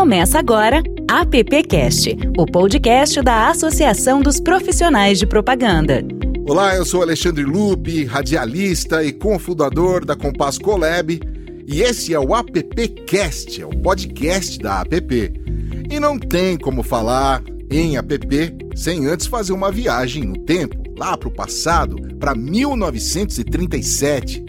Começa agora AppCast, o podcast da Associação dos Profissionais de Propaganda. Olá, eu sou Alexandre Lupe, radialista e cofundador da Compass Colab, e esse é o AppCast, é o podcast da App. E não tem como falar em app sem antes fazer uma viagem no tempo, lá para o passado, para 1937.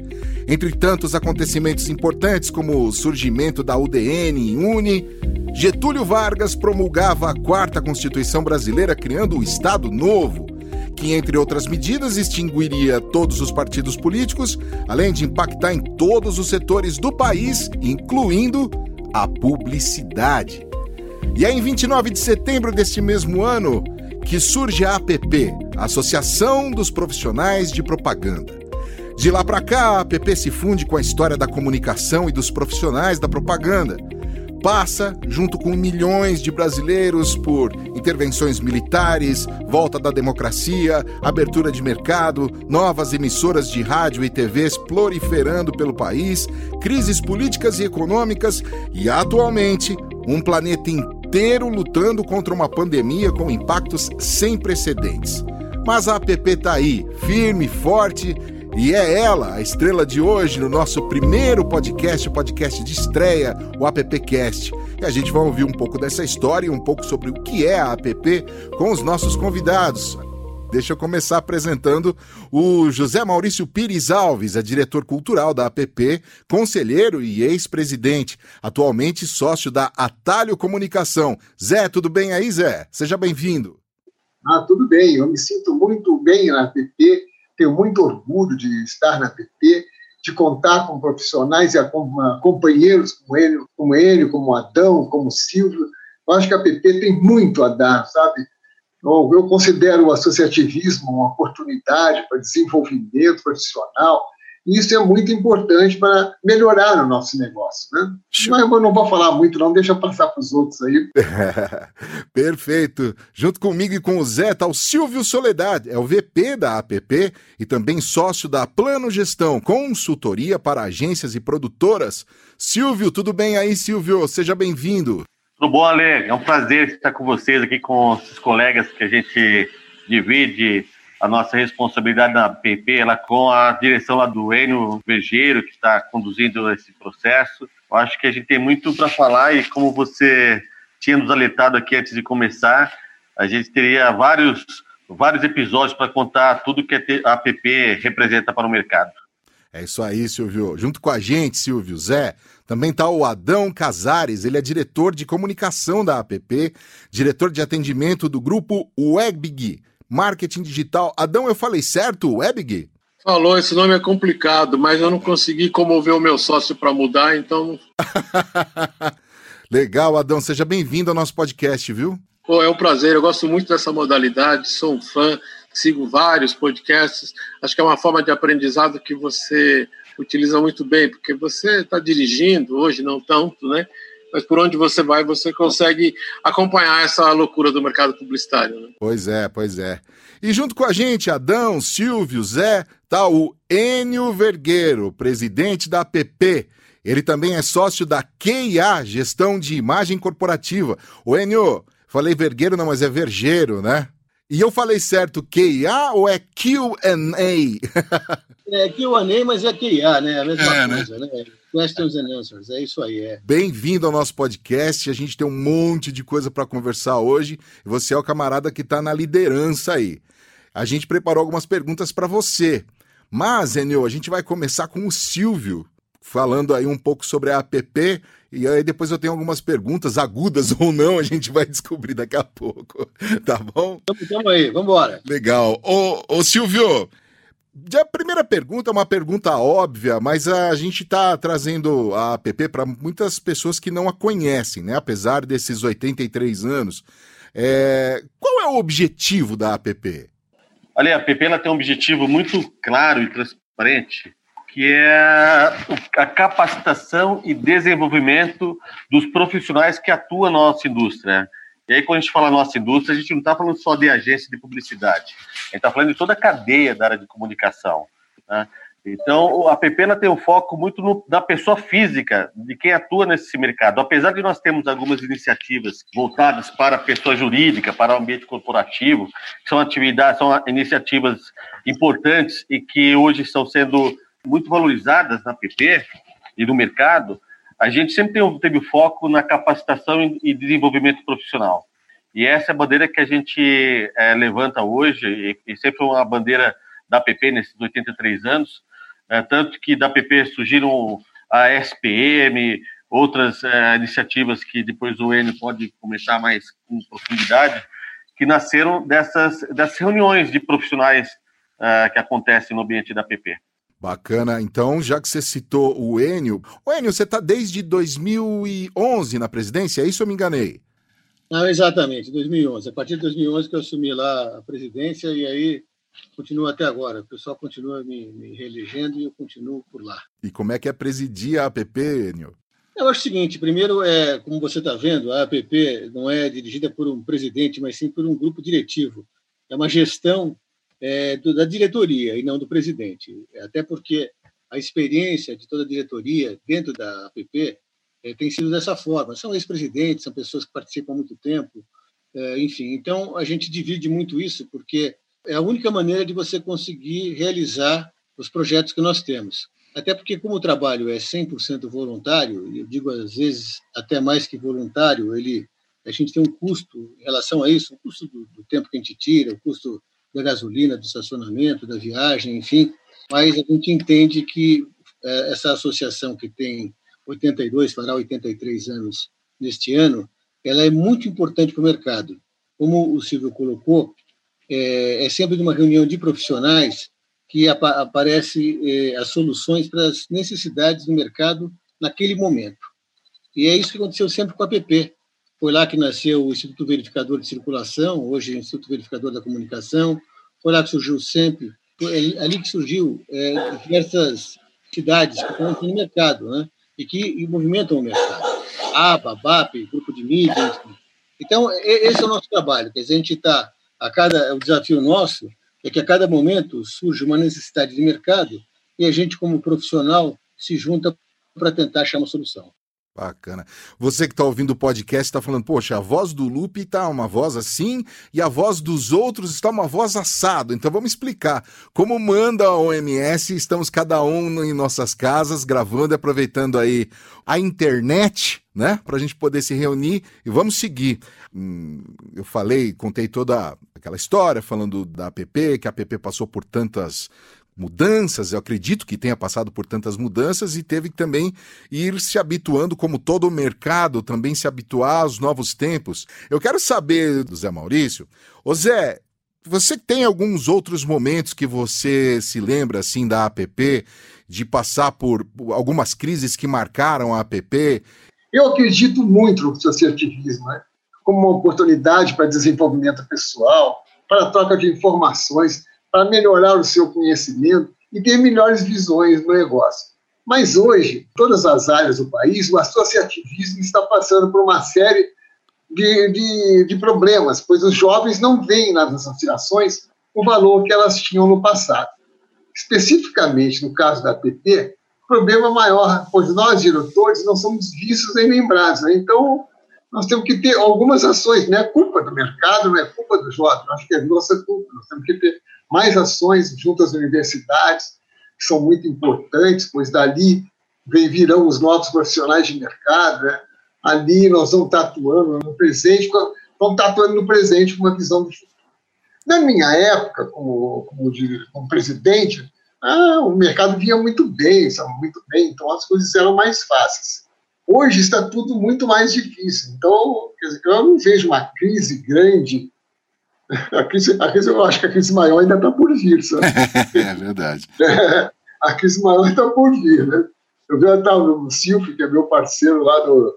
Entre tantos acontecimentos importantes como o surgimento da UDN em Uni, Getúlio Vargas promulgava a quarta Constituição Brasileira criando o Estado Novo, que, entre outras medidas, extinguiria todos os partidos políticos, além de impactar em todos os setores do país, incluindo a publicidade. E é em 29 de setembro deste mesmo ano que surge a APP, Associação dos Profissionais de Propaganda. De lá para cá, a APP se funde com a história da comunicação e dos profissionais da propaganda. Passa, junto com milhões de brasileiros, por intervenções militares, volta da democracia, abertura de mercado, novas emissoras de rádio e TVs proliferando pelo país, crises políticas e econômicas e, atualmente, um planeta inteiro lutando contra uma pandemia com impactos sem precedentes. Mas a APP está aí, firme, forte, e é ela, a estrela de hoje, no nosso primeiro podcast, o podcast de estreia, o AppCast. E a gente vai ouvir um pouco dessa história e um pouco sobre o que é a APP com os nossos convidados. Deixa eu começar apresentando o José Maurício Pires Alves, é diretor cultural da APP, conselheiro e ex-presidente, atualmente sócio da Atalho Comunicação. Zé, tudo bem aí, Zé? Seja bem-vindo. Ah, tudo bem. Eu me sinto muito bem na APP, tenho muito orgulho de estar na APP, de contar com profissionais e com companheiros como ele, como ele, como Adão, como Silvio. Eu acho que a APP tem muito a dar, sabe? Eu, considero o associativismo uma oportunidade para desenvolvimento profissional, isso é muito importante para melhorar o nosso negócio. Né? Mas eu não vou falar muito, não, deixa passar para os outros aí. Perfeito. Junto comigo e com o Zé está o Silvio Soledade, é o VP da APP e também sócio da Plano Gestão, consultoria para agências e produtoras. Silvio, tudo bem aí, Silvio? Seja bem-vindo. Tudo bom, Ale? É um prazer estar com vocês aqui, com os colegas que a gente divide a nossa responsabilidade na PP, ela com a direção lá do Enio Vergeiro, que está conduzindo esse processo. Eu acho que a gente tem muito para falar e como você tinha nos alertado aqui antes de começar, a gente teria vários, vários episódios para contar tudo que a APP representa para o mercado. É isso aí, Silvio. Junto com a gente, Silvio, Zé, também está o Adão Casares, ele é diretor de comunicação da APP, diretor de atendimento do grupo Webbig, marketing digital. Adão, eu falei certo, Webbig? Falou, esse nome é complicado, mas eu não consegui comover o meu sócio para mudar, então. Legal, Adão, seja bem-vindo ao nosso podcast, viu? Pô, é um prazer, eu gosto muito dessa modalidade, sou um fã sigo vários podcasts. Acho que é uma forma de aprendizado que você utiliza muito bem, porque você está dirigindo hoje, não tanto, né? Mas por onde você vai, você consegue acompanhar essa loucura do mercado publicitário. Né? Pois é, pois é. E junto com a gente, Adão, Silvio, Zé, tá o Enio Vergueiro, presidente da APP. Ele também é sócio da QIA, Gestão de Imagem Corporativa. O Enio, falei Vergueiro, não, mas é Vergeiro, né? E eu falei certo QA ou é QA? é QA, mas é QA, né? A mesma é, né? coisa, né? né? Questions and answers, é isso aí. É. Bem-vindo ao nosso podcast. A gente tem um monte de coisa para conversar hoje. Você é o camarada que está na liderança aí. A gente preparou algumas perguntas para você. Mas, Enio, a gente vai começar com o Silvio, falando aí um pouco sobre a app e aí depois eu tenho algumas perguntas agudas ou não, a gente vai descobrir daqui a pouco, tá bom? Tamo aí, vamos embora. Legal. Ô, ô Silvio, a primeira pergunta é uma pergunta óbvia, mas a gente está trazendo a app para muitas pessoas que não a conhecem, né? Apesar desses 83 anos. É... Qual é o objetivo da app? Olha, a app ela tem um objetivo muito claro e transparente que é a capacitação e desenvolvimento dos profissionais que atuam na nossa indústria. E aí, quando a gente fala nossa indústria, a gente não está falando só de agência de publicidade, a gente está falando de toda a cadeia da área de comunicação. Né? Então, a PP tem um foco muito no, na pessoa física, de quem atua nesse mercado. Apesar de nós termos algumas iniciativas voltadas para a pessoa jurídica, para o ambiente corporativo, são atividades, são iniciativas importantes e que hoje estão sendo muito valorizadas na PP e no mercado, a gente sempre teve, teve foco na capacitação e desenvolvimento profissional. E essa é a bandeira que a gente é, levanta hoje, e, e sempre foi uma bandeira da PP nesses 83 anos, é, tanto que da PP surgiram a SPM, outras é, iniciativas que depois o Enio pode comentar mais com profundidade, que nasceram dessas, dessas reuniões de profissionais é, que acontecem no ambiente da PP. Bacana. Então, já que você citou o Enio, o Enio, você está desde 2011 na presidência, é isso ou me enganei? Não, exatamente, 2011. A partir de 2011 que eu assumi lá a presidência e aí continua até agora. O pessoal continua me, me reelegendo e eu continuo por lá. E como é que é presidir a APP, Enio? Eu acho o seguinte, primeiro, é, como você está vendo, a APP não é dirigida por um presidente, mas sim por um grupo diretivo. É uma gestão é, do, da diretoria e não do presidente. Até porque a experiência de toda a diretoria dentro da APP é, tem sido dessa forma. São ex-presidentes, são pessoas que participam há muito tempo, é, enfim. Então, a gente divide muito isso, porque é a única maneira de você conseguir realizar os projetos que nós temos. Até porque, como o trabalho é 100% voluntário, e eu digo às vezes até mais que voluntário, ele, a gente tem um custo em relação a isso, o custo do, do tempo que a gente tira, o custo da gasolina, do estacionamento, da viagem, enfim, mas a gente entende que é, essa associação que tem 82, fará 83 anos neste ano, ela é muito importante para o mercado. Como o Silvio colocou, é, é sempre uma reunião de profissionais que apa aparece é, as soluções para as necessidades do mercado naquele momento. E é isso que aconteceu sempre com a PP. Foi lá que nasceu o Instituto Verificador de Circulação, hoje é Instituto Verificador da Comunicação. Foi lá que surgiu o SEMP. Foi ali que surgiu é, diversas cidades que estão no mercado, né? E que e movimentam o mercado. ABA, BAP, Grupo de Mídia, enfim. Então, esse é o nosso trabalho. Quer dizer, a gente está a cada o desafio nosso é que a cada momento surge uma necessidade de mercado e a gente como profissional se junta para tentar achar uma solução. Bacana. Você que está ouvindo o podcast está falando, poxa, a voz do Lupe está uma voz assim e a voz dos outros está uma voz assado. Então vamos explicar. Como manda a OMS, estamos cada um em nossas casas gravando e aproveitando aí a internet, né? Para a gente poder se reunir e vamos seguir. Hum, eu falei, contei toda aquela história falando da APP, que a APP passou por tantas mudanças, eu acredito que tenha passado por tantas mudanças e teve que também ir se habituando, como todo o mercado, também se habituar aos novos tempos. Eu quero saber do Zé Maurício, ô Zé, você tem alguns outros momentos que você se lembra assim da APP, de passar por algumas crises que marcaram a APP? Eu acredito muito no associativismo, né? como uma oportunidade para desenvolvimento pessoal, para troca de informações para melhorar o seu conhecimento e ter melhores visões no negócio. Mas hoje, todas as áreas do país, o associativismo está passando por uma série de, de, de problemas, pois os jovens não veem nas associações o valor que elas tinham no passado. Especificamente no caso da o problema maior, pois nós, diretores, não somos vistos nem lembrados. Né? Então, nós temos que ter algumas ações, não é culpa do mercado, não é culpa do jovem, acho que é nossa culpa. Nós temos que ter mais ações junto às universidades, que são muito importantes, pois dali vem, virão os novos profissionais de mercado. Né? Ali nós vamos estar atuando no presente, vamos estar atuando no presente com uma visão do futuro. Na minha época, como, como, como presidente, ah, o mercado vinha muito bem, estava muito bem, então as coisas eram mais fáceis. Hoje está tudo muito mais difícil. Então, eu não vejo uma crise grande a crise, a crise, eu acho que a crise maior ainda está por vir, sabe? é verdade. É, a crise maior está por vir, né? Eu vi até o Silvio, que é meu parceiro lá do,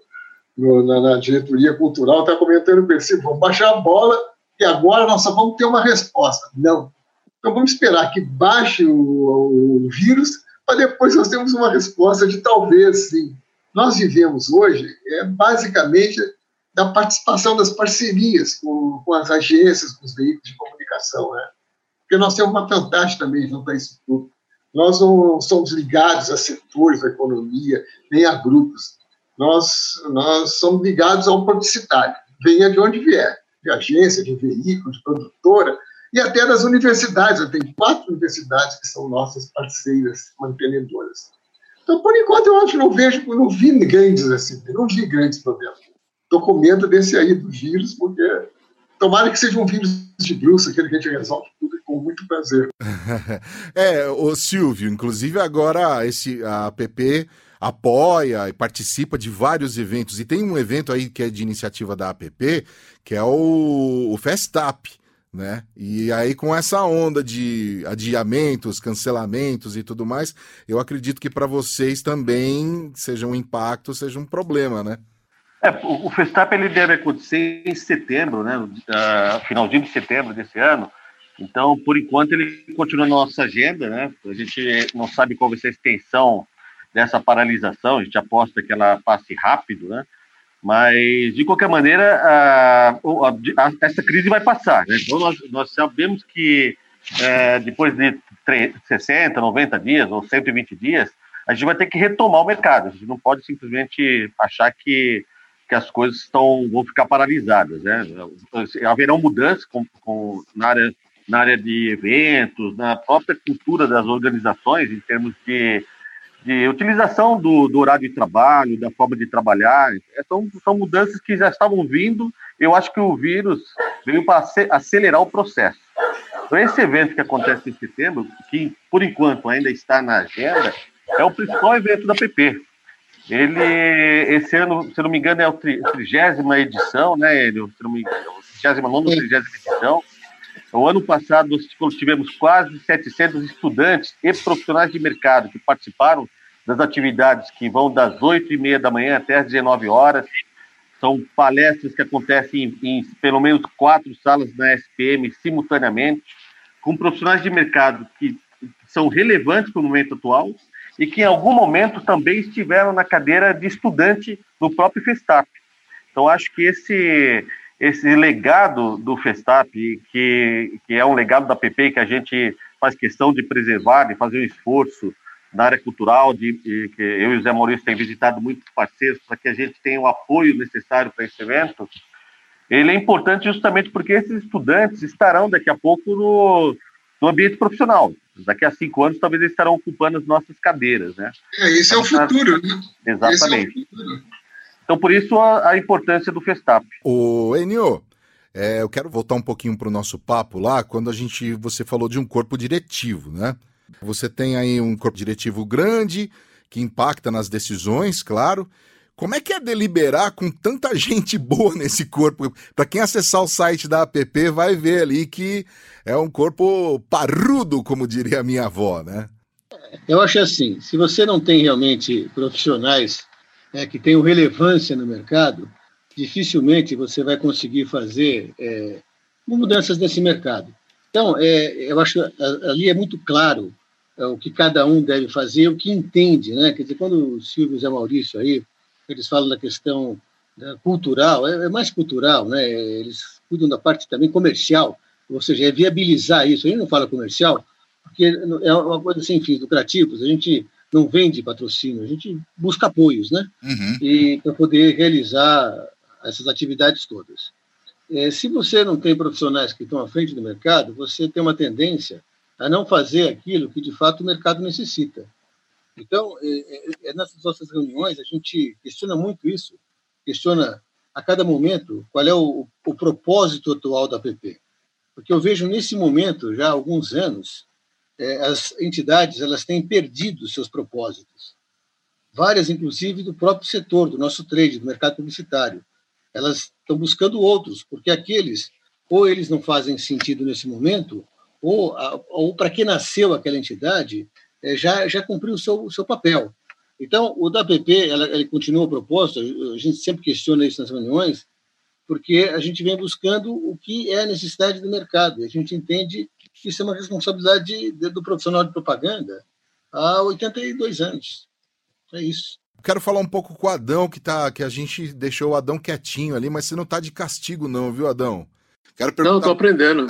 no, na, na, diretoria cultural, está comentando com ele, vamos baixar a bola e agora nós só vamos ter uma resposta. Não. Então vamos esperar que baixe o, o vírus para depois nós termos uma resposta de talvez sim. Nós vivemos hoje, é basicamente da participação das parcerias com, com as agências, com os veículos de comunicação, né? Porque nós temos uma vantagem também junto a isso tudo. Nós não somos ligados a setores da economia, nem a grupos. Nós, nós somos ligados ao publicitário, venha de onde vier, de agência, de veículo, de produtora, e até das universidades. Eu tenho quatro universidades que são nossas parceiras mantenedoras. Então, por enquanto, eu acho que não vejo, não vi grandes assim, não vi grandes problemas. Estou com medo desse aí do vírus, porque tomara que seja um vírus de bruxa, aquele que a gente resolve tudo com muito prazer. é, o Silvio, inclusive agora esse, a APP apoia e participa de vários eventos, e tem um evento aí que é de iniciativa da APP, que é o, o Festap, né? E aí, com essa onda de adiamentos, cancelamentos e tudo mais, eu acredito que para vocês também seja um impacto, seja um problema, né? É, o, Festap ele deve acontecer em setembro, né? Uh, finalzinho de setembro desse ano. Então, por enquanto, ele continua na nossa agenda, né? A gente não sabe qual vai ser a extensão dessa paralisação, a gente aposta que ela passe rápido, né? Mas, de qualquer maneira, a, a, essa crise vai passar. Né? Então, nós, nós, sabemos que é, depois de 30, 60, 90 dias ou 120 dias, a gente vai ter que retomar o mercado. A gente não pode simplesmente achar que, que as coisas estão, vão ficar paralisadas. Né? Haverão mudanças com, com, na, área, na área de eventos, na própria cultura das organizações, em termos de de utilização do, do, horário de trabalho, da forma de trabalhar. São, são mudanças que já estavam vindo. Eu acho que o vírus veio para acelerar o processo. Então, esse evento que acontece em setembro, que por enquanto ainda está na agenda, é o principal evento da PP. Ele, esse ano, se não me engano, é a trigésima edição, né, Ele, Se não me engano, 39 ou 30 edição. O ano passado, nós tivemos quase 700 estudantes e profissionais de mercado que participaram das atividades que vão das 8 e meia da manhã até as 19 horas. São palestras que acontecem em, em pelo menos quatro salas na SPM simultaneamente, com profissionais de mercado que são relevantes para o momento atual e que em algum momento também estiveram na cadeira de estudante no próprio Festap. Então, acho que esse esse legado do Festap, que, que é um legado da PP que a gente faz questão de preservar, de fazer um esforço na área cultural, de, de que eu e o Zé Maurício temos visitado muitos parceiros para que a gente tenha o apoio necessário para esse evento, ele é importante justamente porque esses estudantes estarão daqui a pouco no, no ambiente profissional. Daqui a cinco anos, talvez eles estarão ocupando as nossas cadeiras, né? É, esse é o futuro, né? Exatamente. É o futuro. Então, por isso a, a importância do Festap. O Enio, é, eu quero voltar um pouquinho para o nosso papo lá, quando a gente você falou de um corpo diretivo, né? Você tem aí um corpo diretivo grande que impacta nas decisões, claro. Como é que é deliberar com tanta gente boa nesse corpo? Para quem acessar o site da APP vai ver ali que é um corpo parrudo, como diria a minha avó, né? Eu acho assim, se você não tem realmente profissionais é, que tenham relevância no mercado, dificilmente você vai conseguir fazer é, mudanças nesse mercado. Então, é, eu acho ali é muito claro é, o que cada um deve fazer, o que entende, né? Quer dizer, quando o Silvio Zé Maurício aí, eles falam da questão da cultural, é, é, mais cultural, né? Eles cuidam da parte também comercial, ou seja, é viabilizar isso. A gente não fala comercial, porque é uma coisa sem fins lucrativos. A gente não vende patrocínio, a gente busca apoios, né? Uhum. E para poder realizar essas atividades todas. É, se você não tem profissionais que estão à frente do mercado, você tem uma tendência a não fazer aquilo que de fato o mercado necessita. Então, é, é, é nessas nossas reuniões a gente questiona muito isso, questiona a cada momento qual é o, o propósito atual da PP. Porque eu vejo nesse momento, já há alguns anos, é, as entidades elas têm perdido seus propósitos. Várias, inclusive, do próprio setor, do nosso trade, do mercado publicitário. Elas estão buscando outros, porque aqueles, ou eles não fazem sentido nesse momento, ou, ou para que nasceu aquela entidade, é, já, já cumpriu o seu, o seu papel. Então, o da PP, ela, ele continua o propósito, a gente sempre questiona isso nas reuniões, porque a gente vem buscando o que é a necessidade do mercado. A gente entende que isso é uma responsabilidade de, de, do profissional de propaganda há 82 anos. É isso. Quero falar um pouco com o Adão, que, tá, que a gente deixou o Adão quietinho ali, mas você não está de castigo, não, viu, Adão? Quero perguntar... Não, estou aprendendo.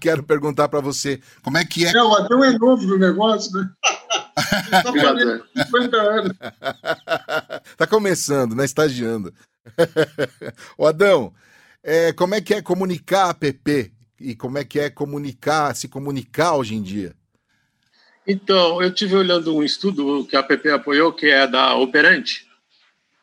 Quero perguntar para você, como é que é... É, o Adão é novo no negócio, né? Está 50 anos. Está começando, né? Estagiando. o Adão, é, como é que é comunicar a app? E como é que é comunicar, se comunicar hoje em dia? Então, eu tive olhando um estudo que a app apoiou, que é da Operante,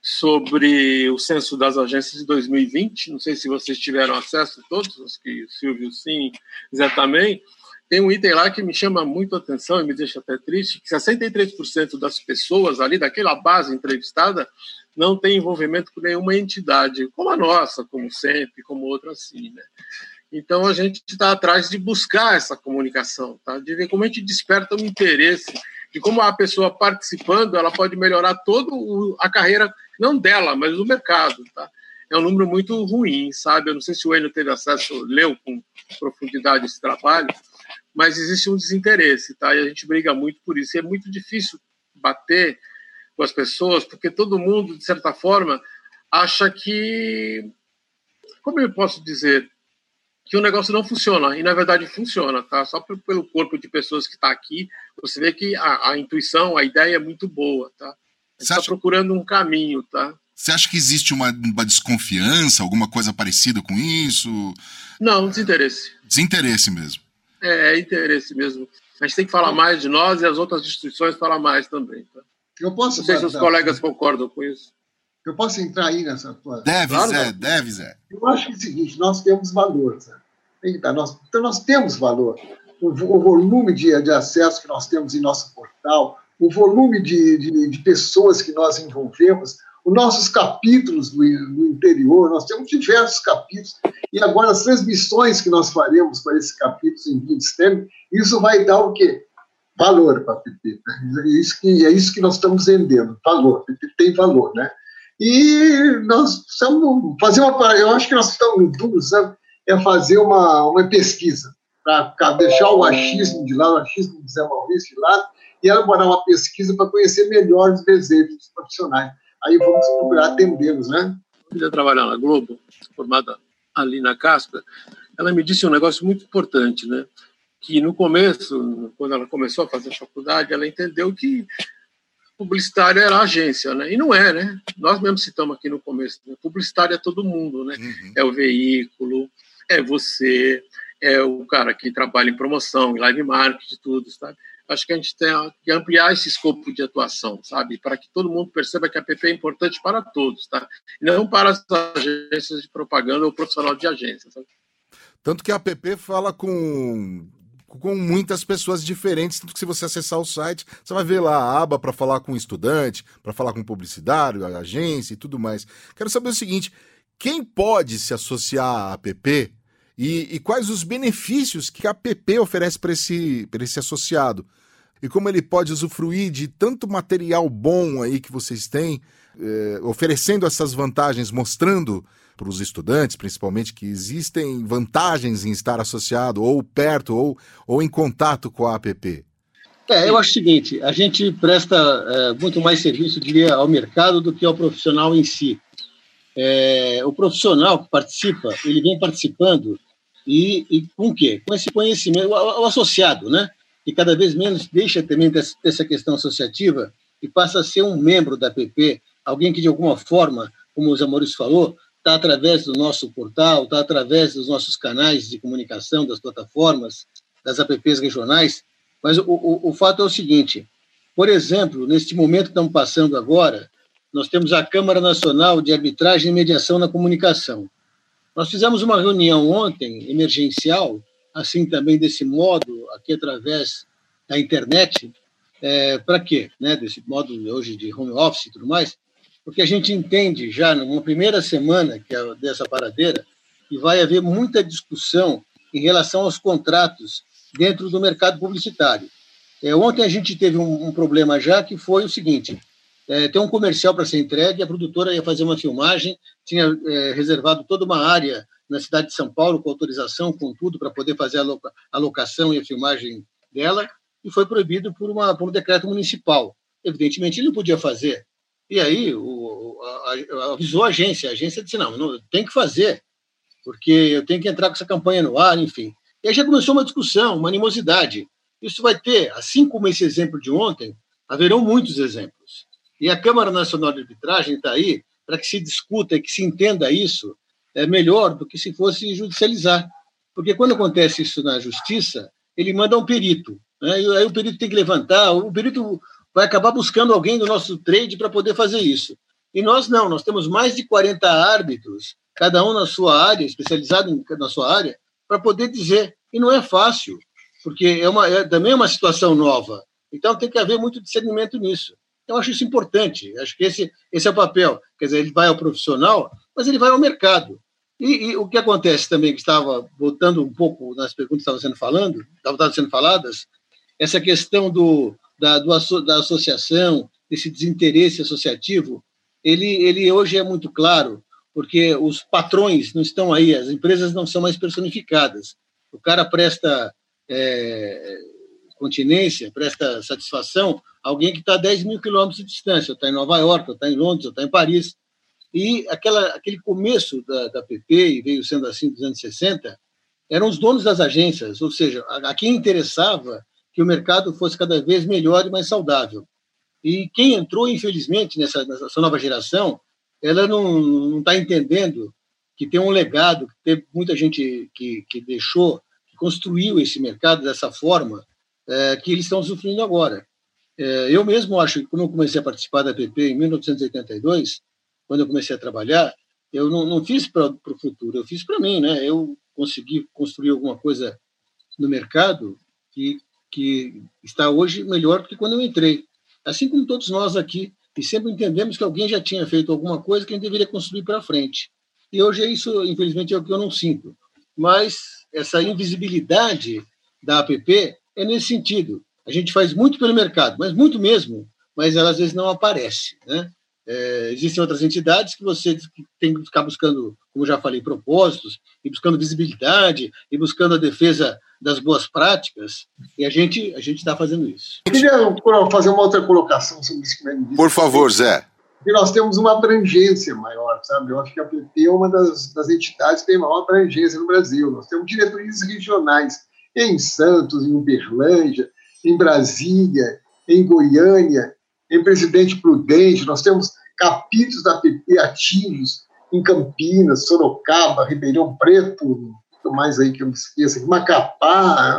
sobre o censo das agências de 2020. Não sei se vocês tiveram acesso, todos, os que o Silvio sim, Zé também. Tem um item lá que me chama muito a atenção e me deixa até triste, que 63% das pessoas ali, daquela base entrevistada, não tem envolvimento com nenhuma entidade, como a nossa, como sempre, como outra assim, né? Então a gente está atrás de buscar essa comunicação, tá? de ver como a gente desperta o interesse de como a pessoa participando ela pode melhorar toda a carreira não dela, mas do mercado, tá? É um número muito ruim, sabe? Eu não sei se o Enio teve acesso, leu com profundidade esse trabalho, mas existe um desinteresse, tá? E a gente briga muito por isso. E é muito difícil bater com as pessoas, porque todo mundo, de certa forma, acha que. Como eu posso dizer? Que o negócio não funciona, e na verdade funciona, tá? Só pelo corpo de pessoas que está aqui, você vê que a, a, intuição, a ideia é muito boa, tá? está acha... procurando um caminho, tá? Você acha que existe uma, uma, desconfiança, alguma coisa parecida com isso? Não, desinteresse. Desinteresse mesmo. É, é interesse mesmo. A gente tem que falar mais de nós e as outras instituições falar mais também. Tá? Eu posso. Não sei se os colegas concordam com isso. Eu posso entrar aí nessa tua. Deve, claro, Zé, deve, Zé. Eu acho que é o seguinte: nós temos valor, Zé. Nós, então, nós temos valor. O, o volume de, de acesso que nós temos em nosso portal, o volume de, de, de pessoas que nós envolvemos, os nossos capítulos do, do, interior, nós temos diversos capítulos, e agora as transmissões que nós faremos para esses capítulos em vídeo externo, isso vai dar o quê? Valor para a PP. É isso, que, é isso que nós estamos vendendo, valor. A PP tem valor, né? E nós precisamos fazer uma. Eu acho que nós estamos no duro, sabe? É fazer uma, uma pesquisa, para deixar o achismo de lado, o achismo do Zé Maurício de lado, e elaborar uma pesquisa para conhecer melhor os desejos dos profissionais. Aí vamos procurar atendê-los, né? Eu trabalhar na Globo, formada ali na Casper, ela me disse um negócio muito importante, né? Que no começo, quando ela começou a fazer a faculdade, ela entendeu que publicitário era agência, né? E não é, né? Nós mesmos citamos aqui no começo, né? publicitário é todo mundo, né? Uhum. É o veículo, é você, é o cara que trabalha em promoção, em live marketing, tudo, sabe? acho que a gente tem que ampliar esse escopo de atuação, sabe? Para que todo mundo perceba que a PP é importante para todos, tá? não para as agências de propaganda ou profissional de agência. Sabe? Tanto que a PP fala com com muitas pessoas diferentes, tanto que se você acessar o site, você vai ver lá a aba para falar com estudante, para falar com publicitário, agência e tudo mais. Quero saber o seguinte, quem pode se associar à app e, e quais os benefícios que a app oferece para esse, esse associado? E como ele pode usufruir de tanto material bom aí que vocês têm, eh, oferecendo essas vantagens, mostrando para os estudantes, principalmente, que existem vantagens em estar associado ou perto ou, ou em contato com a app? É, eu acho o seguinte: a gente presta é, muito mais serviço, diria, ao mercado do que ao profissional em si. É, o profissional que participa, ele vem participando e, e com o quê? Com esse conhecimento, o, o, associado, né? Que cada vez menos deixa também dessa, questão associativa e passa a ser um membro da PP, alguém que de alguma forma, como o Maurício falou, está através do nosso portal, está através dos nossos canais de comunicação, das plataformas, das apps regionais. Mas o, o, o fato é o seguinte: por exemplo, neste momento que estamos passando agora, nós temos a Câmara Nacional de Arbitragem e Mediação na Comunicação. Nós fizemos uma reunião ontem, emergencial, assim também desse modo, aqui através da internet, é, para quê? Né, desse modo hoje de home office e tudo mais, porque a gente entende já numa primeira semana que é dessa paradeira que vai haver muita discussão em relação aos contratos dentro do mercado publicitário. É, ontem a gente teve um, um, problema já que foi o seguinte: é, tem um comercial para ser entregue, a produtora ia fazer uma filmagem, tinha é, reservado toda uma área na cidade de São Paulo com autorização, com tudo, para poder fazer a, a locação e a filmagem dela, e foi proibido por, uma, por um decreto municipal. Evidentemente, ele não podia fazer. E aí o, a, a, avisou a agência, a agência disse, não, não, tem que fazer. porque eu tenho que entrar com essa campanha no ar, enfim. E aí já começou uma discussão, uma animosidade. Isso vai ter, assim como esse exemplo de ontem, haverão muitos exemplos. E a Câmara Nacional de Arbitragem está aí para que se discuta e que se entenda isso é melhor do que se fosse judicializar. Porque quando acontece isso na justiça, ele manda um perito. Né? E aí o perito tem que levantar, o perito vai acabar buscando alguém do nosso trade para poder fazer isso. E nós não, nós temos mais de 40 árbitros, cada um na sua área, especializado na sua área, para poder dizer. E não é fácil, porque é, uma, é também é uma situação nova. Então tem que haver muito discernimento nisso. Eu acho isso importante. Acho que esse, esse é o papel. Quer dizer, ele vai ao profissional, mas ele vai ao mercado. E, e o que acontece também, que estava voltando um pouco nas perguntas que estavam sendo falando, estavam sendo faladas, essa questão do, da, do, da associação, desse desinteresse associativo, ele, ele hoje é muito claro, porque os patrões não estão aí, as empresas não são mais personificadas. O cara presta é, continência, presta satisfação a alguém que está a 10 mil quilômetros de distância, está em Nova York, está em Londres, está em Paris. E aquela, aquele começo da, da PP, e veio sendo assim dos anos 60, eram os donos das agências, ou seja, a, a quem interessava que o mercado fosse cada vez melhor e mais saudável. E quem entrou, infelizmente, nessa, nessa nova geração, ela não está entendendo que tem um legado, que teve muita gente que, que deixou, que construiu esse mercado dessa forma, é, que eles estão sofrendo agora. É, eu mesmo acho que quando eu comecei a participar da PP em 1982, quando eu comecei a trabalhar, eu não, não fiz para o futuro, eu fiz para mim, né? Eu consegui construir alguma coisa no mercado que, que está hoje melhor do que quando eu entrei. Assim como todos nós aqui, e sempre entendemos que alguém já tinha feito alguma coisa que a gente deveria construir para frente. E hoje é isso, infelizmente, é o que eu não sinto. Mas essa invisibilidade da APP é nesse sentido. A gente faz muito pelo mercado, mas muito mesmo, mas ela às vezes não aparece. Né? É, existem outras entidades que você tem que ficar buscando, como já falei, propósitos, e buscando visibilidade, e buscando a defesa das boas práticas, e a gente a gente está fazendo isso. Eu queria fazer uma outra colocação sobre isso que disse. Por favor, Zé. E nós temos uma abrangência maior, sabe? Eu acho que a PT é uma das, das entidades que tem maior abrangência no Brasil. Nós temos diretorias regionais em Santos, em Uberlândia, em Brasília, em Goiânia, em Presidente Prudente, nós temos capítulos da PP ativos em Campinas, Sorocaba, Ribeirão Preto, mais aí que eu me esqueço, Macapá,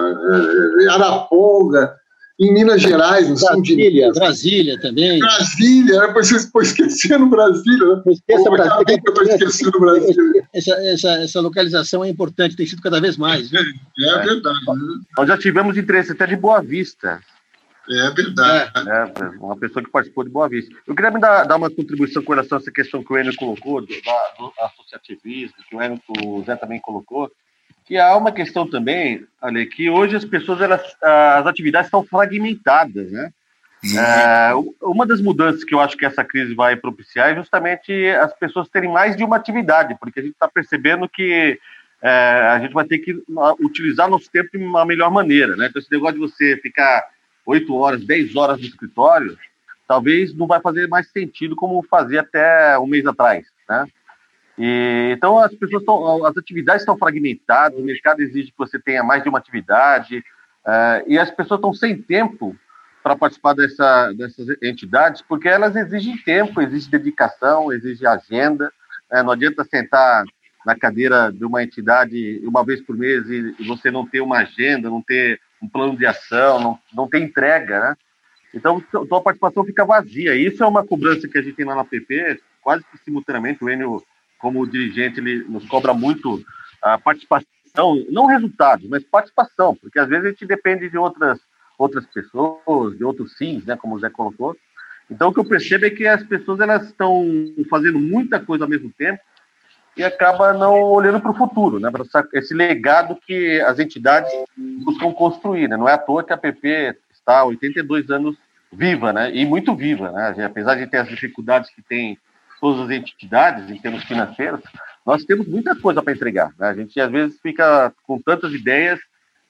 Araponga, em Minas Gerais, no Brasília, Brasília também. Brasília, né? Pois estou esquecendo Brasília. Né? Esqueça Brasília. Que eu estou esquecendo Brasília. Essa, essa, essa localização é importante, tem sido cada vez mais. Viu? É, é verdade. Né? Nós já tivemos interesse até de Boa Vista. É verdade. É, é, uma pessoa que participou de Boa Vista. Eu queria me dar, dar uma contribuição com relação a essa questão que o Enio colocou, do, da, do associativismo, que o, Enio, o Zé também colocou, que há uma questão também, Ale, que hoje as pessoas, elas, as atividades estão fragmentadas, né? É, uma das mudanças que eu acho que essa crise vai propiciar é justamente as pessoas terem mais de uma atividade, porque a gente está percebendo que é, a gente vai ter que utilizar nosso tempo de uma melhor maneira, né? Então, esse negócio de você ficar 8 horas, 10 horas no escritório, talvez não vai fazer mais sentido como fazia até um mês atrás, né? E, então as pessoas estão, as atividades estão fragmentadas, o mercado exige que você tenha mais de uma atividade uh, e as pessoas estão sem tempo para participar dessa, dessas entidades porque elas exigem tempo, exigem dedicação, exigem agenda. Né? Não adianta sentar na cadeira de uma entidade uma vez por mês e, você não ter uma agenda, não ter um plano de ação, não, não ter entrega, né? Então, então a participação fica vazia. Isso é uma cobrança que a gente tem lá na PP, quase que simultaneamente. O Enio como dirigente, ele nos cobra muito a participação, não resultados, mas participação, porque às vezes a gente depende de outras, outras pessoas, de outros sims, né, como o Zé colocou. Então, o que eu percebo é que as pessoas elas estão fazendo muita coisa ao mesmo tempo e acaba não olhando para o futuro, né, para esse legado que as entidades buscam construir. Né? Não é à toa que a PP está há 82 anos viva, né, e muito viva, né, apesar de ter as dificuldades que tem todas as entidades, em termos financeiros, nós temos muita coisa para entregar. Né? A gente, às vezes, fica com tantas ideias,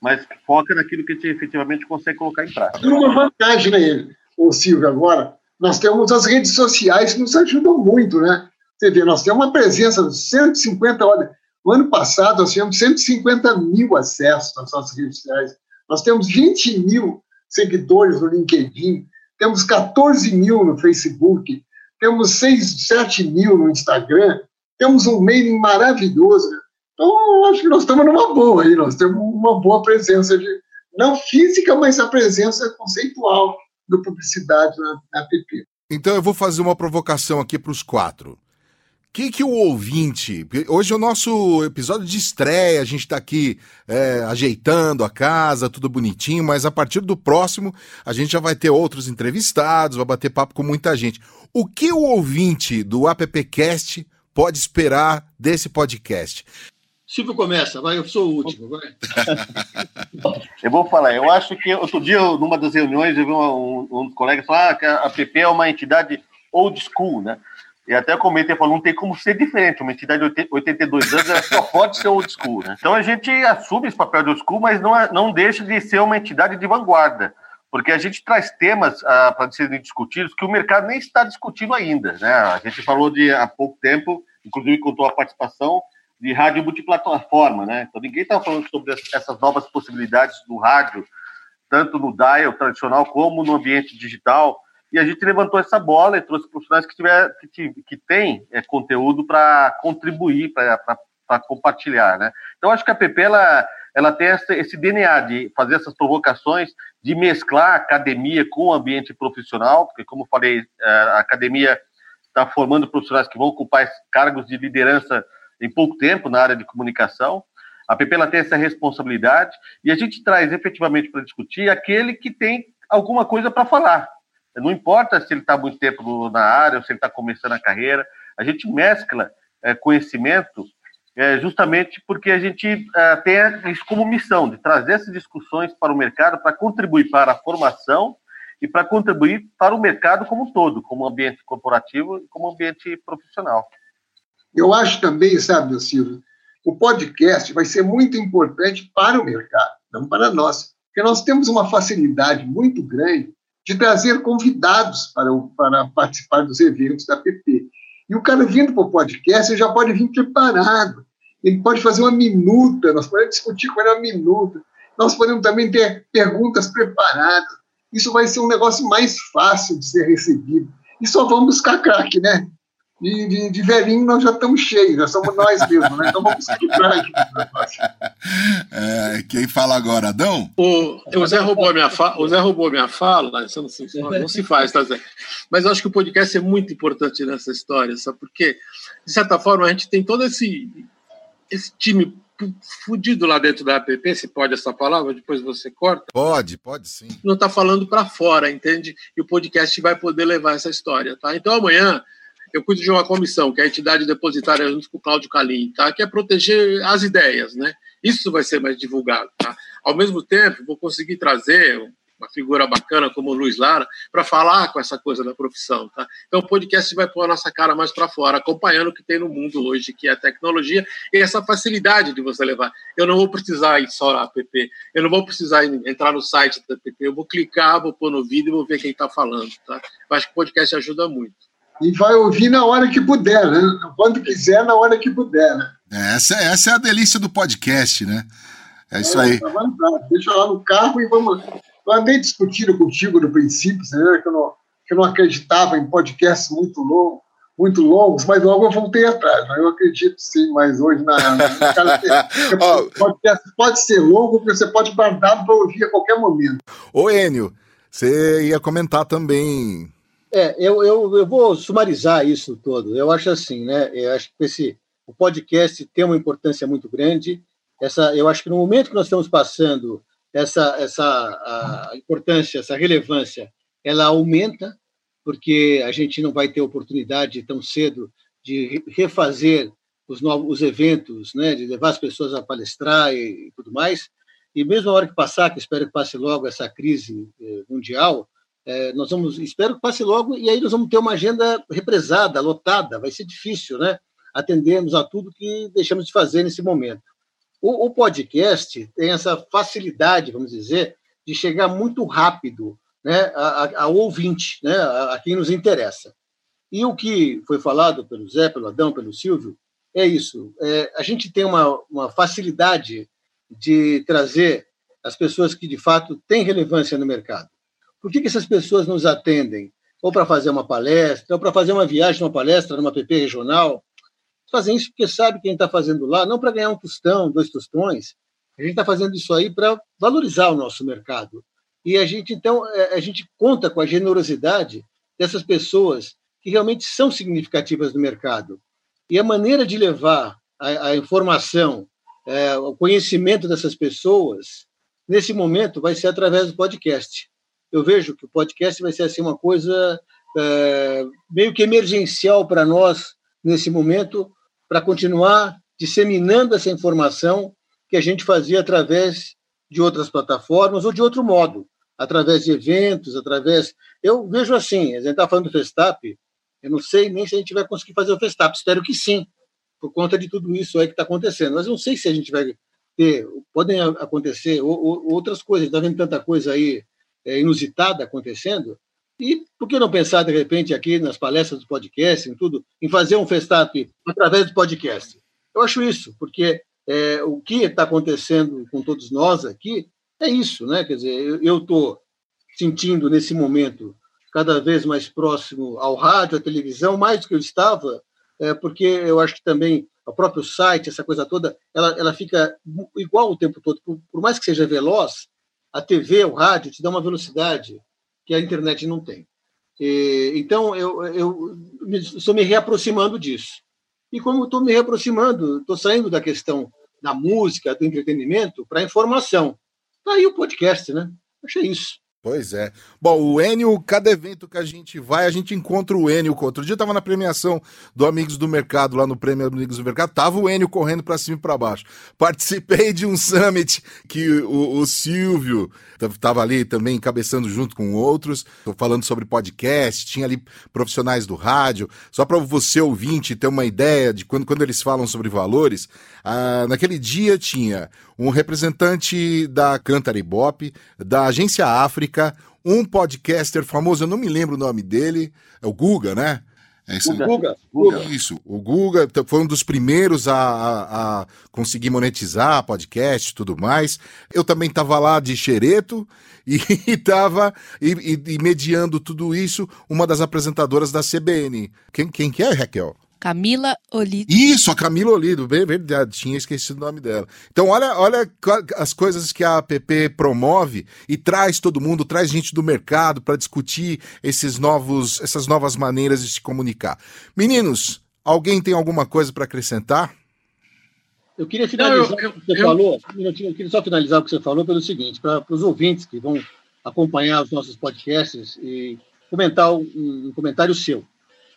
mas foca naquilo que a gente efetivamente consegue colocar em prática. Tem uma vantagem, né, Silvio, agora, nós temos as redes sociais que nos ajudam muito, né? Você vê, nós temos uma presença de 150 horas. No ano passado, nós tivemos 150 mil acessos nas nossas redes sociais. Nós temos 20 mil seguidores no LinkedIn, temos 14 mil no Facebook, temos 6, 7 mil no Instagram, temos um mailing maravilhoso. Então, acho que nós estamos numa boa aí, nós temos uma boa presença, de, não física, mas a presença conceitual do publicidade na, na app. Então, eu vou fazer uma provocação aqui para os quatro que, que o ouvinte. Hoje é o nosso episódio de estreia, a gente está aqui é, ajeitando a casa, tudo bonitinho, mas a partir do próximo a gente já vai ter outros entrevistados, vai bater papo com muita gente. O que o ouvinte do AppCast pode esperar desse podcast? Silvio começa, vai, eu sou o último, vai. eu vou falar, eu acho que outro dia, numa das reuniões, eu vi um, um, colega falar ah, que a app é uma entidade old school, né? E até comentei, falou, não tem como ser diferente. Uma entidade de 82 anos ela só pode ser old school. Né? Então a gente assume esse papel de old school, mas não, é, não deixa de ser uma entidade de vanguarda. Porque a gente traz temas ah, para serem discutidos que o mercado nem está discutindo ainda. Né? A gente falou de há pouco tempo, inclusive contou a participação de rádio multiplataforma. Né? Então ninguém está falando sobre essas novas possibilidades do rádio, tanto no dial tradicional como no ambiente digital e a gente levantou essa bola e trouxe profissionais que, tiver, que, que têm é, conteúdo para contribuir, para compartilhar. Né? Então, acho que a PP ela, ela tem essa, esse DNA de fazer essas provocações, de mesclar a academia com o ambiente profissional, porque, como falei, é, a academia está formando profissionais que vão ocupar cargos de liderança em pouco tempo na área de comunicação. A PP ela tem essa responsabilidade e a gente traz efetivamente para discutir aquele que tem alguma coisa para falar. Não importa se ele está muito tempo na área ou se ele está começando a carreira, a gente mescla é, conhecimento é, justamente porque a gente é, tem isso como missão, de trazer essas discussões para o mercado, para contribuir para a formação e para contribuir para o mercado como um todo, como ambiente corporativo e como ambiente profissional. Eu acho também, sabe, Silvio, o podcast vai ser muito importante para o mercado, não para nós, porque nós temos uma facilidade muito grande de trazer convidados para, para participar dos eventos da PP. E o cara vindo para o podcast, ele já pode vir preparado. Ele pode fazer uma minuta, nós podemos discutir com ele uma minuta. Nós podemos também ter perguntas preparadas. Isso vai ser um negócio mais fácil de ser recebido. E só vamos buscar craque, né? De, de, de, velhinho nós já estamos cheios, já somos nós mesmos, né? Então vamos equilibrar aqui. É, quem fala agora, Adão? O, o, Zé roubou a minha fala, o Zé roubou minha fala, isso não, se, não se faz, tá, Zé? Mas eu acho que o podcast é muito importante nessa história, sabe? Porque, de certa forma, a gente tem todo esse, esse time fudido lá dentro da app, se pode essa palavra, depois você corta. Pode, pode sim. Não está falando para fora, entende? E o podcast vai poder levar essa história, tá? Então amanhã eu cuido de uma comissão, que é a entidade depositária junto com o Cláudio Calim, tá? que é proteger as ideias. Né? Isso vai ser mais divulgado. Tá? Ao mesmo tempo, vou conseguir trazer uma figura bacana como o Luiz Lara para falar com essa coisa da profissão. Tá? Então, o podcast vai pôr a nossa cara mais para fora, acompanhando o que tem no mundo hoje, que é a tecnologia e essa facilidade de você levar. Eu não vou precisar ir só na app, eu não vou precisar entrar no site da app, eu vou clicar, vou pôr no vídeo e vou ver quem está falando. Tá? Eu acho que o podcast ajuda muito e vai ouvir na hora que puder, né? Quando quiser, na hora que puder, né? É, essa, é, essa é a delícia do podcast, né? É isso é, aí. Tá Deixa lá no carro e vamos. Eu andei discutindo contigo no princípio, você lembra que eu não, que eu não acreditava em podcasts muito longos, muito longos, mas logo eu voltei atrás. Né? Eu acredito sim, mas hoje na, na cara, podcast pode ser longo, porque você pode guardar para ouvir a qualquer momento. Ô, Enio, você ia comentar também é, eu, eu, eu vou sumarizar isso todo. Eu acho assim, né? Eu acho que esse, o podcast tem uma importância muito grande. Essa, eu acho que no momento que nós estamos passando, essa, essa importância, essa relevância, ela aumenta, porque a gente não vai ter oportunidade tão cedo de refazer os novos os eventos, né, de levar as pessoas a palestrar e, e tudo mais. E mesmo a hora que passar, que espero que passe logo essa crise eh, mundial, é, nós vamos, espero que passe logo, e aí nós vamos ter uma agenda represada, lotada, vai ser difícil, né? Atendermos a tudo que deixamos de fazer nesse momento. O, o podcast tem essa facilidade, vamos dizer, de chegar muito rápido né, ao ouvinte, né, a, a quem nos interessa. E o que foi falado pelo Zé, pelo Adão, pelo Silvio, é isso. É, a gente tem uma, uma facilidade de trazer as pessoas que, de fato, têm relevância no mercado. Por que, que essas pessoas nos atendem? Ou para fazer uma palestra, ou para fazer uma viagem, uma palestra numa PP regional. Fazem isso porque sabe quem está fazendo lá, não para ganhar um tostão, dois tostões. A gente está fazendo isso aí para valorizar o nosso mercado. E a gente, então, é, a gente conta com a generosidade dessas pessoas que realmente são significativas no mercado. E a maneira de levar a, a informação, é, o conhecimento dessas pessoas, nesse momento, vai ser através do podcast. Eu vejo que o podcast vai ser assim uma coisa é, meio que emergencial para nós nesse momento, para continuar disseminando essa informação que a gente fazia através de outras plataformas ou de outro modo, através de eventos, através. Eu vejo assim, a gente está falando do Festap, eu não sei nem se a gente vai conseguir fazer o Festap, espero que sim, por conta de tudo isso aí que está acontecendo. Mas eu não sei se a gente vai ter, podem acontecer outras coisas, está vendo tanta coisa aí inusitada acontecendo, e por que não pensar, de repente, aqui nas palestras do podcast, em tudo, em fazer um Festap através do podcast? Eu acho isso, porque é, o que está acontecendo com todos nós aqui é isso, né? Quer dizer, eu estou sentindo nesse momento cada vez mais próximo ao rádio, à televisão, mais do que eu estava, é, porque eu acho que também o próprio site, essa coisa toda, ela, ela fica igual o tempo todo. Por, por mais que seja veloz, a TV, o rádio, te dá uma velocidade que a internet não tem. E, então, eu, eu estou me reaproximando disso. E como estou me reaproximando, estou saindo da questão da música, do entretenimento, para a informação. Está aí o podcast, né? Achei isso. Pois é. Bom, o Enio, cada evento que a gente vai, a gente encontra o Enio. Outro dia eu tava na premiação do Amigos do Mercado, lá no Prêmio Amigos do Mercado, tava o Enio correndo para cima e para baixo. Participei de um summit que o, o Silvio tava ali também encabeçando junto com outros, falando sobre podcast, tinha ali profissionais do rádio. Só para você ouvinte ter uma ideia de quando, quando eles falam sobre valores, ah, naquele dia tinha um representante da Cantar Ibope, da Agência África, um podcaster famoso, eu não me lembro o nome dele, é o Guga, né? É esse... Guga. Guga. Isso, o Guga foi um dos primeiros a, a, a conseguir monetizar podcast e tudo mais. Eu também estava lá de xereto e estava e, e, e, mediando tudo isso uma das apresentadoras da CBN. Quem, quem que é, Raquel? Camila Olido. Isso, a Camila Olido, bem verdade, tinha esquecido o nome dela. Então, olha, olha as coisas que a app promove e traz todo mundo, traz gente do mercado para discutir esses novos, essas novas maneiras de se comunicar. Meninos, alguém tem alguma coisa para acrescentar? Eu queria finalizar Não, eu, o que você eu, falou, eu... eu queria só finalizar o que você falou pelo seguinte, para os ouvintes que vão acompanhar os nossos podcasts e comentar um, um comentário seu.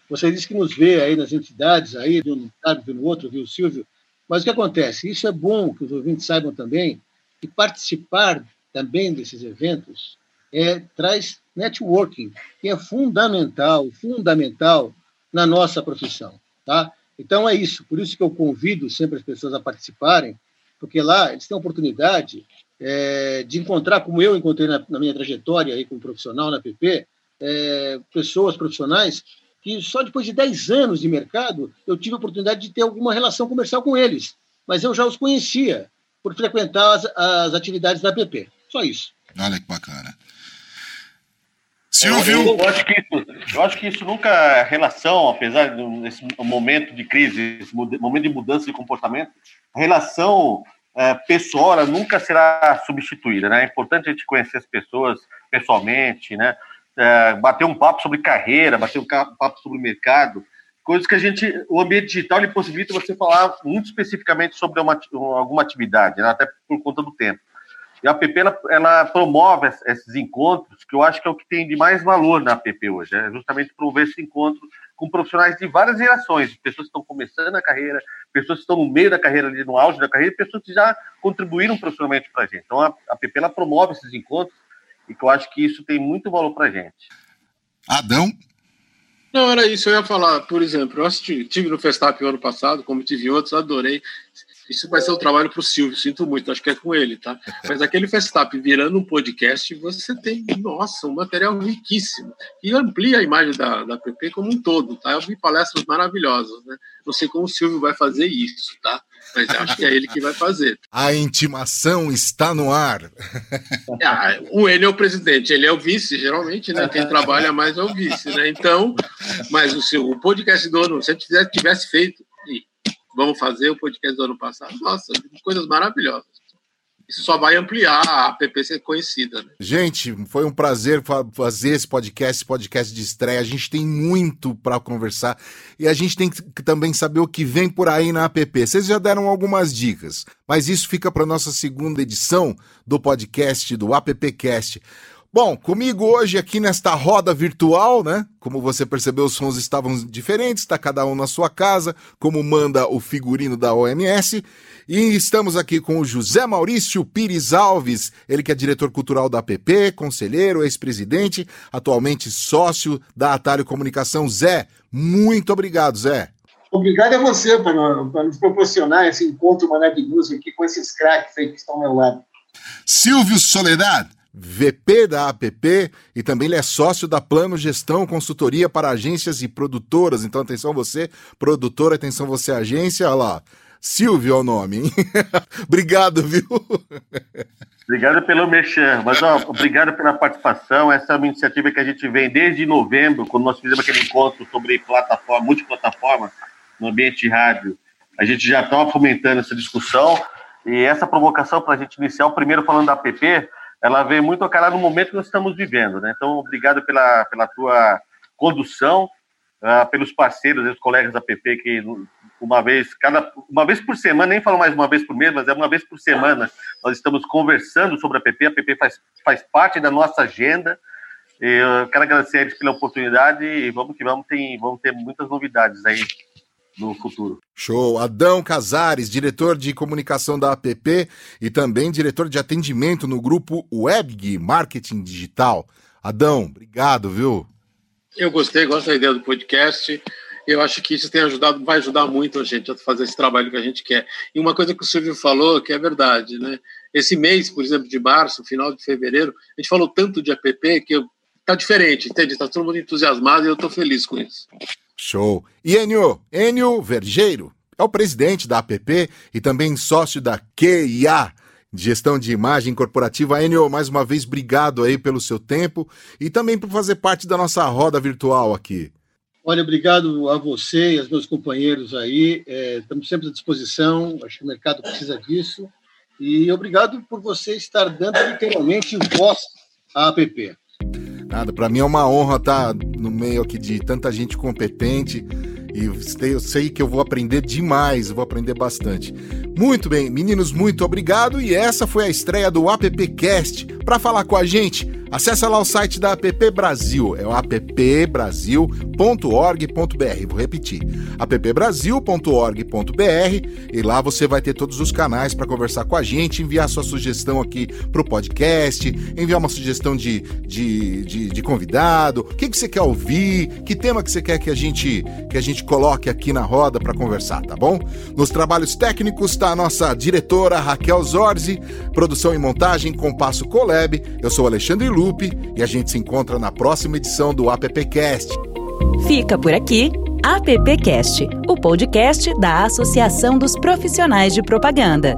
Você disse que nos vê aí nas entidades, aí, de um lado, de um outro, viu, Silvio? Mas o que acontece? Isso é bom que os ouvintes saibam também que participar também desses eventos é, traz networking, que é fundamental, fundamental na nossa profissão, tá? Então é isso, por isso que eu convido sempre as pessoas a participarem, porque lá eles têm a oportunidade é, de encontrar, como eu encontrei na, na, minha trajetória aí como profissional na PP, é, pessoas profissionais que só depois de 10 anos de mercado eu tive a oportunidade de ter alguma relação comercial com eles. Mas eu já os conhecia por frequentar as, as atividades da PP. Só isso. Olha que bacana. Silvio? Eu, eu, acho que isso, eu acho que isso nunca é relação, apesar desse momento de crise, esse momento de mudança de comportamento, a relação é, pessoal nunca será substituída. Né? É importante a gente conhecer as pessoas pessoalmente, né? É, bater um papo sobre carreira, bater um papo sobre mercado, coisas que a gente, o ambiente digital ele possibilita você falar muito especificamente sobre uma, alguma atividade, né, até por conta do tempo. E a app ela, ela, promove esses encontros, que eu acho que é o que tem de mais valor na app hoje, é justamente promover esse encontro com profissionais de várias gerações, pessoas que estão começando a carreira, pessoas que estão no meio da carreira, ali no auge da carreira, pessoas que já contribuíram profissionalmente para a gente. Então a app ela promove esses encontros e que eu acho que isso tem muito valor para gente. Adão? Não, era isso, eu ia falar, por exemplo, eu assisti, tive no Festap ano passado, como tive outros, adorei. Isso vai ser um trabalho para o Silvio, sinto muito, acho que é com ele, tá? Mas aquele Festap virando um podcast, você tem, nossa, um material riquíssimo. E amplia a imagem da, da PP como um todo, tá? Eu vi palestras maravilhosas, né? Não sei como o Silvio vai fazer isso, tá? Mas acho que é ele que vai fazer. A intimação está no ar. É, o Enio é o presidente, ele é o vice, geralmente, né? Quem trabalha mais é o vice, né? Então, mas o seu o podcast do ano, se ele tivesse feito vamos fazer o podcast do ano passado. Nossa, coisas maravilhosas. Isso só vai ampliar a ser conhecida. Né? Gente, foi um prazer fazer esse podcast, esse podcast de estreia. A gente tem muito para conversar e a gente tem que também saber o que vem por aí na app. Vocês já deram algumas dicas, mas isso fica para nossa segunda edição do podcast do AppCast. Bom, comigo hoje aqui nesta roda virtual, né? Como você percebeu, os sons estavam diferentes, está cada um na sua casa, como manda o figurino da OMS. E estamos aqui com o José Maurício Pires Alves, ele que é diretor cultural da APP, conselheiro, ex-presidente, atualmente sócio da Atalho Comunicação. Zé, muito obrigado, Zé. Obrigado a você por, por nos proporcionar esse encontro maravilhoso aqui com esses craques aí que estão ao meu lado. Silvio Soledad, VP da APP e também ele é sócio da Plano Gestão Consultoria para Agências e Produtoras. Então, atenção você, produtora, atenção você, agência. Olha lá, Silvio é o nome, hein? obrigado, viu? Obrigado pelo mexer, mas ó, obrigado pela participação. Essa é uma iniciativa que a gente vem desde novembro, quando nós fizemos aquele encontro sobre plataforma, multiplataforma no ambiente de rádio. A gente já estava fomentando essa discussão e essa provocação para a gente iniciar, o primeiro falando da APP, ela vem muito a cara no momento que nós estamos vivendo, né? Então, obrigado pela, pela tua condução, uh, pelos parceiros e os colegas da PP que uma vez, cada, uma vez por semana, nem falo mais uma vez por mês, mas é uma vez por semana, nós estamos conversando sobre a PP, a PP faz, faz parte da nossa agenda, eu quero agradecer a eles pela oportunidade e vamos que vamos, tem, vamos ter muitas novidades aí no futuro. Show. Adão Casares, diretor de comunicação da APP e também diretor de atendimento no grupo WebG Marketing Digital. Adão, obrigado, viu? Eu gostei, gosto da ideia do podcast. Eu acho que isso tem ajudado, vai ajudar muito a gente a fazer esse trabalho que a gente quer. E uma coisa que o Silvio falou, que é verdade, né? Esse mês, por exemplo, de março, final de fevereiro, a gente falou tanto de app que está diferente, entende? Está todo mundo entusiasmado e eu estou feliz com isso. Show. E Enio, Enio Vergeiro, é o presidente da APP e também sócio da QIA, Gestão de Imagem Corporativa. Enio, mais uma vez, obrigado aí pelo seu tempo e também por fazer parte da nossa roda virtual aqui. Olha, obrigado a você e aos meus companheiros aí. É, estamos sempre à disposição, acho que o mercado precisa disso. E obrigado por você estar dando literalmente voz à APP. Nada, para mim é uma honra estar no meio aqui de tanta gente competente e eu sei que eu vou aprender demais, vou aprender bastante. Muito bem, meninos, muito obrigado e essa foi a estreia do AppCast. Para falar com a gente, Acesse lá o site da App Brasil, é o appbrasil.org.br. Vou repetir, appbrasil.org.br e lá você vai ter todos os canais para conversar com a gente, enviar sua sugestão aqui para o podcast, enviar uma sugestão de, de, de, de convidado, o que, que você quer ouvir, que tema que você quer que a gente, que a gente coloque aqui na roda para conversar, tá bom? Nos trabalhos técnicos está a nossa diretora Raquel Zorzi, produção e montagem Compasso Colab, eu sou Alexandre Lu E a gente se encontra na próxima edição do AppCast. Fica por aqui AppCast, o podcast da Associação dos Profissionais de Propaganda.